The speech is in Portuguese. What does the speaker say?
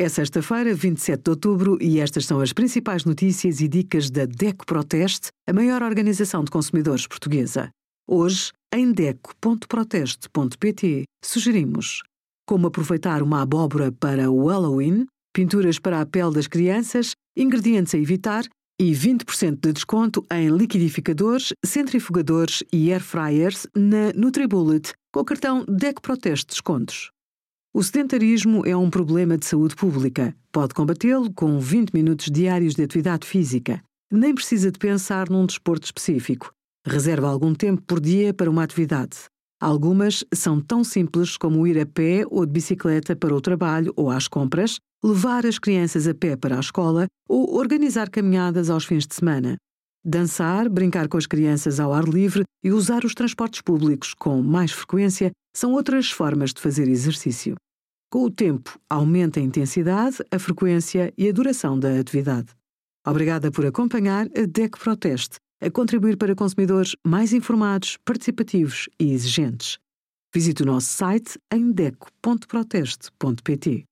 É sexta-feira, 27 de outubro, e estas são as principais notícias e dicas da DECO Proteste, a maior organização de consumidores portuguesa. Hoje, em DECO.proteste.pt, sugerimos como aproveitar uma abóbora para o Halloween, pinturas para a pele das crianças, ingredientes a evitar e 20% de desconto em liquidificadores, centrifugadores e air fryers na NutriBullet com o cartão DECO Proteste Descontos. O sedentarismo é um problema de saúde pública. Pode combatê-lo com 20 minutos diários de atividade física. Nem precisa de pensar num desporto específico. Reserva algum tempo por dia para uma atividade. Algumas são tão simples como ir a pé ou de bicicleta para o trabalho ou às compras, levar as crianças a pé para a escola ou organizar caminhadas aos fins de semana. Dançar, brincar com as crianças ao ar livre e usar os transportes públicos com mais frequência são outras formas de fazer exercício. Com o tempo, aumenta a intensidade, a frequência e a duração da atividade. Obrigada por acompanhar a DEC Proteste, a contribuir para consumidores mais informados, participativos e exigentes. Visite o nosso site em deco.proteste.pt.